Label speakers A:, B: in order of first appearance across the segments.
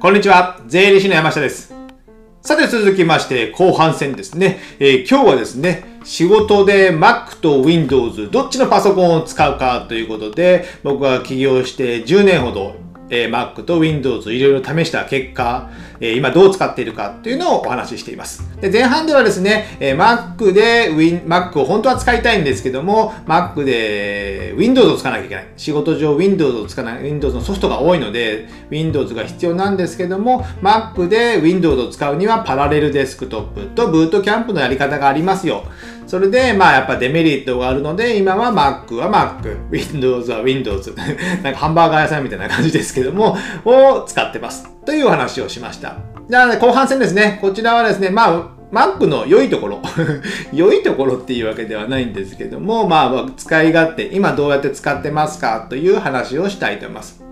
A: こんにちは。税理士の山下です。さて続きまして、後半戦ですね。えー今日はですね、仕事で Mac と Windows どっちのパソコンを使うかということで、僕は起業して10年ほど、えー Mac と Windows いろいろ試した結果、えー今どう使っているかっていうのをお話ししています。で前半ではですね、えー Mac で Win Mac を本当は使いたいんですけども、Mac で Windows を使わなきゃいけない。仕事上 Windows を使わない、Windows のソフトが多いので、Windows が必要なんですけども、Mac で Windows を使うにはパラレルデスクトップとブートキャンプのやり方がありますよ。それで、まあやっぱデメリットがあるので、今は Mac は Mac、Windows は Windows、なんかハンバーガー屋さんみたいな感じですけども、を使ってます。という話をしました。じゃあ、後半戦ですね。こちらはですね、まあ、Mac の良いところ 良いところっていうわけではないんですけども、まあ、使い勝手、今どうやって使ってますか？という話をしたいと思います。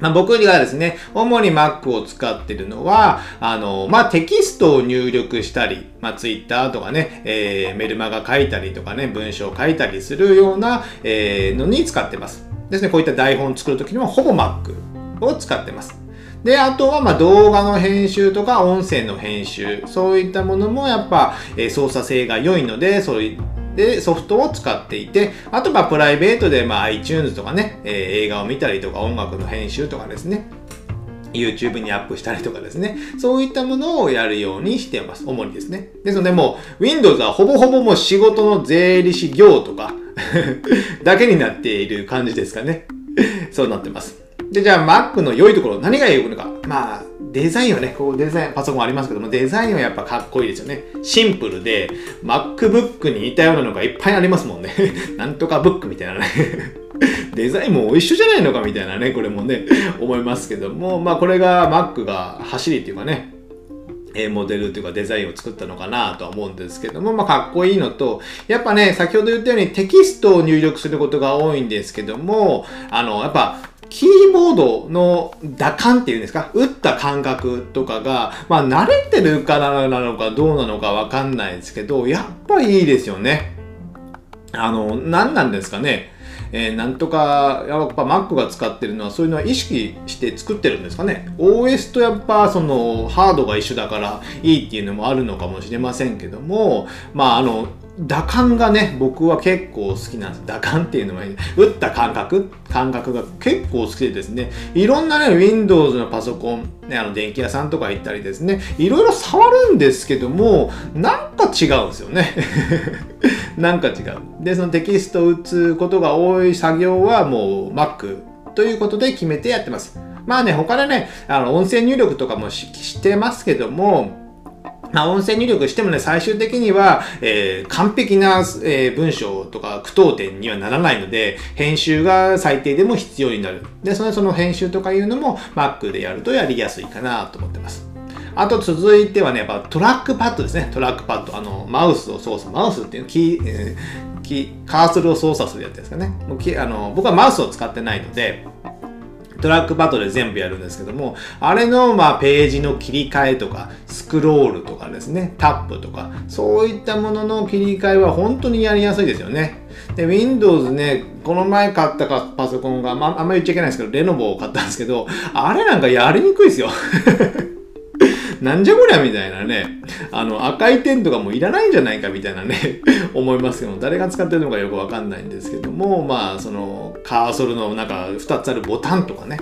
A: まあ、僕がですね、主に Mac を使ってるのは、あの、まあ、テキストを入力したり、まあ、Twitter とかね、えーメルマガ書いたりとかね、文章を書いたりするような、えーのに使ってます。ですね、こういった台本を作るときにはほぼ Mac を使ってます。で、あとはま動画の編集とか音声の編集、そういったものもやっぱ、え操作性が良いので、そういでソフトを使っていて、あとまプライベートでまあ iTunes とかね、えー映画を見たりとか音楽の編集とかですね、YouTube にアップしたりとかですね、そういったものをやるようにしてます。主にですね。ですのでもう Windows はほぼほぼもう仕事の税理士業とか だけになっている感じですかね。そうなってます。で、じゃあ Mac の良いところ、何が良いのか。まあ、デザインはね、こうデザイン、パソコンありますけども、デザインはやっぱかっこいいですよね。シンプルで、MacBook に似たようなのがいっぱいありますもんね。なんとかブックみたいなね。デザインも一緒じゃないのかみたいなね、これもね、思いますけども、まあこれが Mac が走りっていうかね、モデルというかデザインを作ったのかなとは思うんですけども、まあ、かっこいいのと、やっぱね、先ほど言ったようにテキストを入力することが多いんですけども、あの、やっぱ、キーボードの打感っていうんですか？打った感覚とかが、まあ、慣れてるからなのかどうなのかわかんないですけど、やっぱりいいですよね。あの、何なんですかね？えーなんとか、やっぱ Mac が使ってるのはそういうのは意識して作ってるんですかね？OS とやっぱそのハードが一緒だからいいっていうのもあるのかもしれませんけども、まああの、打感がね、僕は結構好きなんです。打感っていうのは、打った感覚？感覚が結構好きでですね、いろんなね、Windows のパソコン、ね、あの、電気屋さんとか行ったりですね、いろいろ触るんですけども、なんか違うんですよね。なんか違う。で、そのテキストを打つことが多い作業はもう Mac ということで決めてやってます。まあね、他でね、あの音声入力とかもししてますけども、まあ、音声入力してもね、最終的には、えー完璧な、えー文章とか句読点にはならないので、編集が最低でも必要になる。で、そのその編集とかいうのも Mac でやるとやりやすいかなと思ってます。あと続いてはね、やっぱトラックパッドですね。トラックパッド。あの、マウスを操作。マウスっていうキー、えーキーカーソルを操作するやつですかね。もうあの僕はマウスを使ってないので、トラックパッドで全部やるんですけども、あれのまあページの切り替えとか、スクロールとかですね、タップとか、そういったものの切り替えは本当にやりやすいですよね。で、Windows ね、この前買ったかパソコンが、まあ、あんまり言っちゃいけないですけど、レノボを買ったんですけど、あれなんかやりにくいですよ。なんじゃこりゃみたいなね、あの赤い点とかもいらないんじゃないかみたいなね、思いますけども、誰が使ってるのかよくわかんないんですけども、まあ、そのカーソルのなんか2つあるボタンとかね、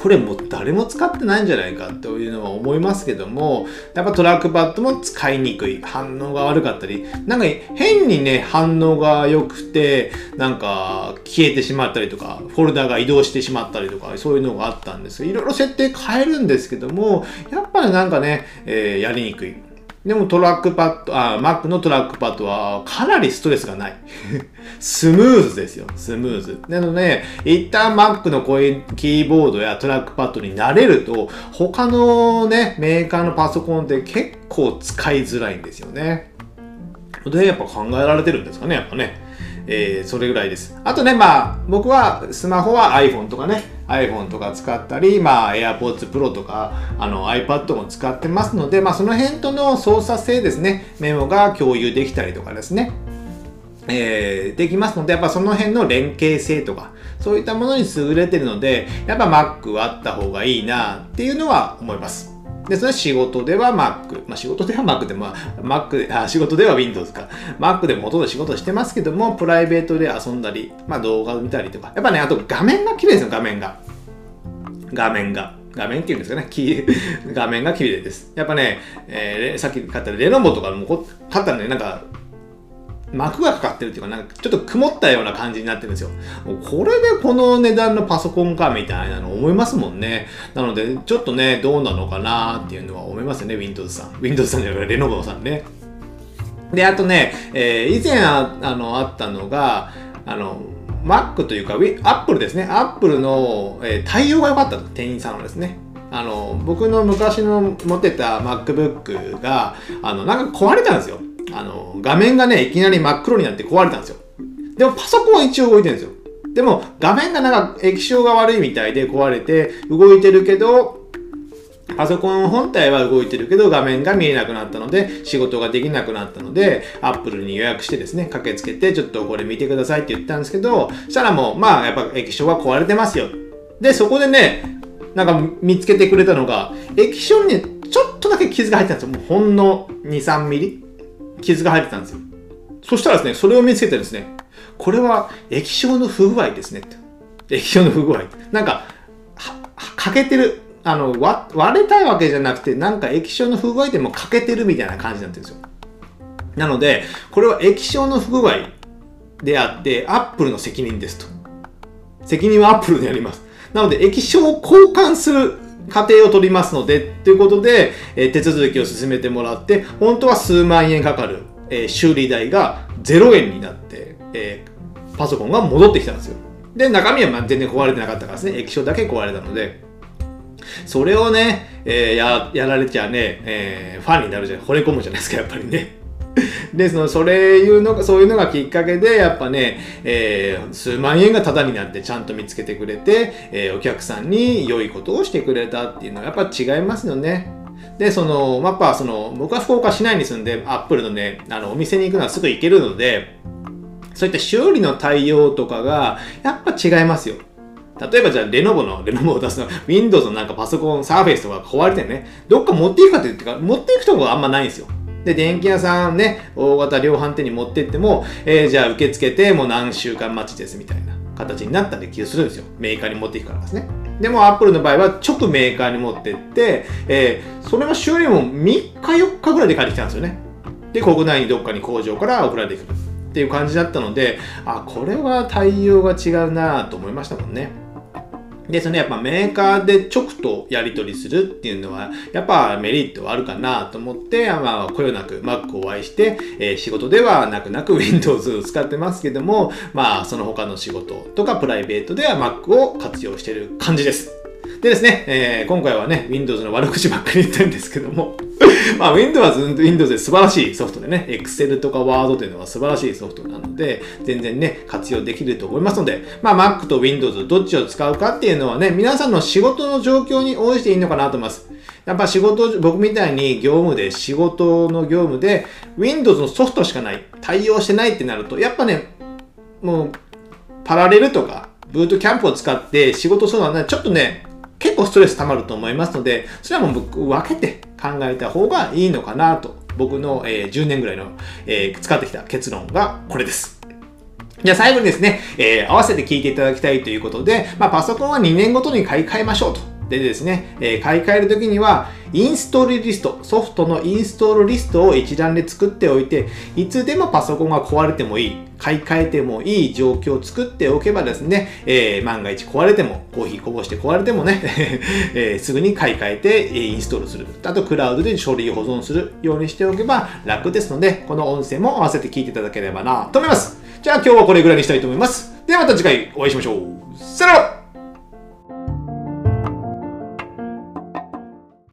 A: これもう誰も使ってないんじゃないかというのは思いますけども、やっぱトラックパッドも使いにくい。反応が悪かったり、なんか変にね、反応が良くて、なんか消えてしまったりとか、フォルダが移動してしまったりとか、そういうのがあったんですいろいろ設定変えるんですけども、やっぱりなんかね、えーやりにくい。でもトラックパッド、あ、Mac のトラックパッドはかなりストレスがない。スムーズですよ、スムーズ。なので、一旦マックのこういうキーボードやトラックパッドに慣れると、他のね、メーカーのパソコンって結構使いづらいんですよね。で、やっぱ考えられてるんですかね、やっぱね。えーそれぐらいです。あとね、まあ、僕はスマホは iPhone とかね、iPhone とか使ったり、まあ、AirPods Pro とか、あの iPad も使ってますので、まあ、その辺との操作性ですね、メモが共有できたりとかですね。えー、できますので、やっぱその辺の連携性とか、そういったものに優れてるので、やっぱ Mac はあった方がいいなっていうのは思います。で、それは仕事では Mac。まあ仕事では Mac で、まあ Mac で、あ、仕事では Windows か。Mac でもほとんど仕事してますけども、プライベートで遊んだり、まあ動画を見たりとか。やっぱね、あと画面が綺麗ですよ、画面が。画面が。画面っていうんですかね。画面が綺麗です。やっぱね、えー、さっき買ったレノボとかも買ったらね、なんか膜がかかってるっていうか、なんかちょっと曇ったような感じになってるんですよ。これでこの値段のパソコンかみたいなの思いますもんね。なので、ちょっとね、どうなのかなっていうのは思いますよね、Windows さん。Windows さんじゃなくて、レノボさんね。で、あとね、えー、以前ああのあったのが、あの、Mac というか、Apple ですね。Apple の、えー、対応が良かった店員さんのですね。あの、僕の昔の持ってた MacBook が、あの、なんか壊れたんですよ。あの、画面がね、いきなり真っ黒になって壊れたんですよ。でもパソコンは一応動いてるんですよ。でも画面がなんか液晶が悪いみたいで壊れて動いてるけど、パソコン本体は動いてるけど画面が見えなくなったので仕事ができなくなったので Apple に予約してですね駆けつけてちょっとこれ見てくださいって言ったんですけどしたらもうまあやっぱ液晶が壊れてますよでそこでねなんか見つけてくれたのが液晶に、ちょっとだけ傷が入ってたんですよもうほんの23ミリ傷が入ってたんですよ。そしたらですね、それを見つけてですね、これは液晶の不具合ですねって。液晶の不具合。なんか、欠けてる。あの割れたいわけじゃなくて、なんか液晶の不具合でも欠けてるみたいな感じになってるんですよ。なので、これは液晶の不具合であって、アップルの責任ですと。責任はアップルでやります。なので、液晶を交換する過程を取りますので、ということで、えー、手続きを進めてもらって、本当は数万円かかる、えー、修理代が0円になって、えー、パソコンが戻ってきたんですよ。で、中身はま全然壊れてなかったからですね、液晶だけ壊れたので、それをね、えー、ややられちゃね、えー、ファンになるじゃん、惚れ込むじゃないですか、やっぱりね。で、その、それいうのが、そういうのがきっかけで、やっぱね、えー、数万円がタダになってちゃんと見つけてくれて、えー、お客さんに良いことをしてくれたっていうのはやっぱ違いますよね。で、その、やっぱその、僕は福岡市内に住んで、アップルのね、あの、お店に行くのはすぐ行けるので、そういった修理の対応とかが、やっぱ違いますよ。例えばじゃあ、レノボの、レノボを出すの、Windows のなんかパソコン、サーフェイスとか壊れてね、どっか持っていくかっていうか、持っていくとこがあんまないんですよ。で、電気屋さんね、大型量販店に持ってっても、えー、じゃあ受け付けてもう何週間待ちですみたいな形になったり気がするんですよ。メーカーに持っていくからですね。でも、アップルの場合は直メーカーに持ってって、えー、それの修理も3日4日ぐらいで帰ってきたんですよね。で、国内にどっかに工場から送られてくるっていう感じだったので、あ、これは対応が違うなと思いましたもんね。で、そのやっぱメーカーで直とやり取りするっていうのは、やっぱメリットはあるかなと思って、まあ、こよなく Mac をお会いして、えー、仕事ではなくなく Windows を使ってますけども、まあ、その他の仕事とかプライベートでは Mac を活用してる感じです。でですね、えー、今回はね、Windows の悪口ばっかり言ってるんですけども まあ、Windows は Windows で素晴らしいソフトでね、Excel とか Word というのは素晴らしいソフトなので、全然ね、活用できると思いますので、まあ、Mac と Windows どっちを使うかっていうのはね、皆さんの仕事の状況に応じていいのかなと思います。やっぱ仕事、僕みたいに業務で、仕事の業務で、Windows のソフトしかない、対応してないってなると、やっぱね、もう、パラレルとか、ブートキャンプを使って仕事するのはね、ちょっとね、結構ストレス溜まると思いますので、それはもう僕分けて考えた方がいいのかなと、僕の、え、10年ぐらいの、え、使ってきた結論がこれです。じゃあ最後にですね、えー、合わせて聞いていただきたいということで、まあ、パソコンは2年ごとに買い替えましょうと。でですね、えー、買い替えるときには、インストールリスト、ソフトのインストールリストを一覧で作っておいて、いつでもパソコンが壊れてもいい、買い替えてもいい状況を作っておけばですね、えー、万が一壊れても、コーヒーこぼして壊れてもね、えー、すぐに買い替えてインストールする。あと、クラウドで書類保存するようにしておけば楽ですので、この音声も合わせて聞いていただければなと思います。じゃあ今日はこれぐらいにしたいと思います。ではまた次回お会いしましょう。さよなら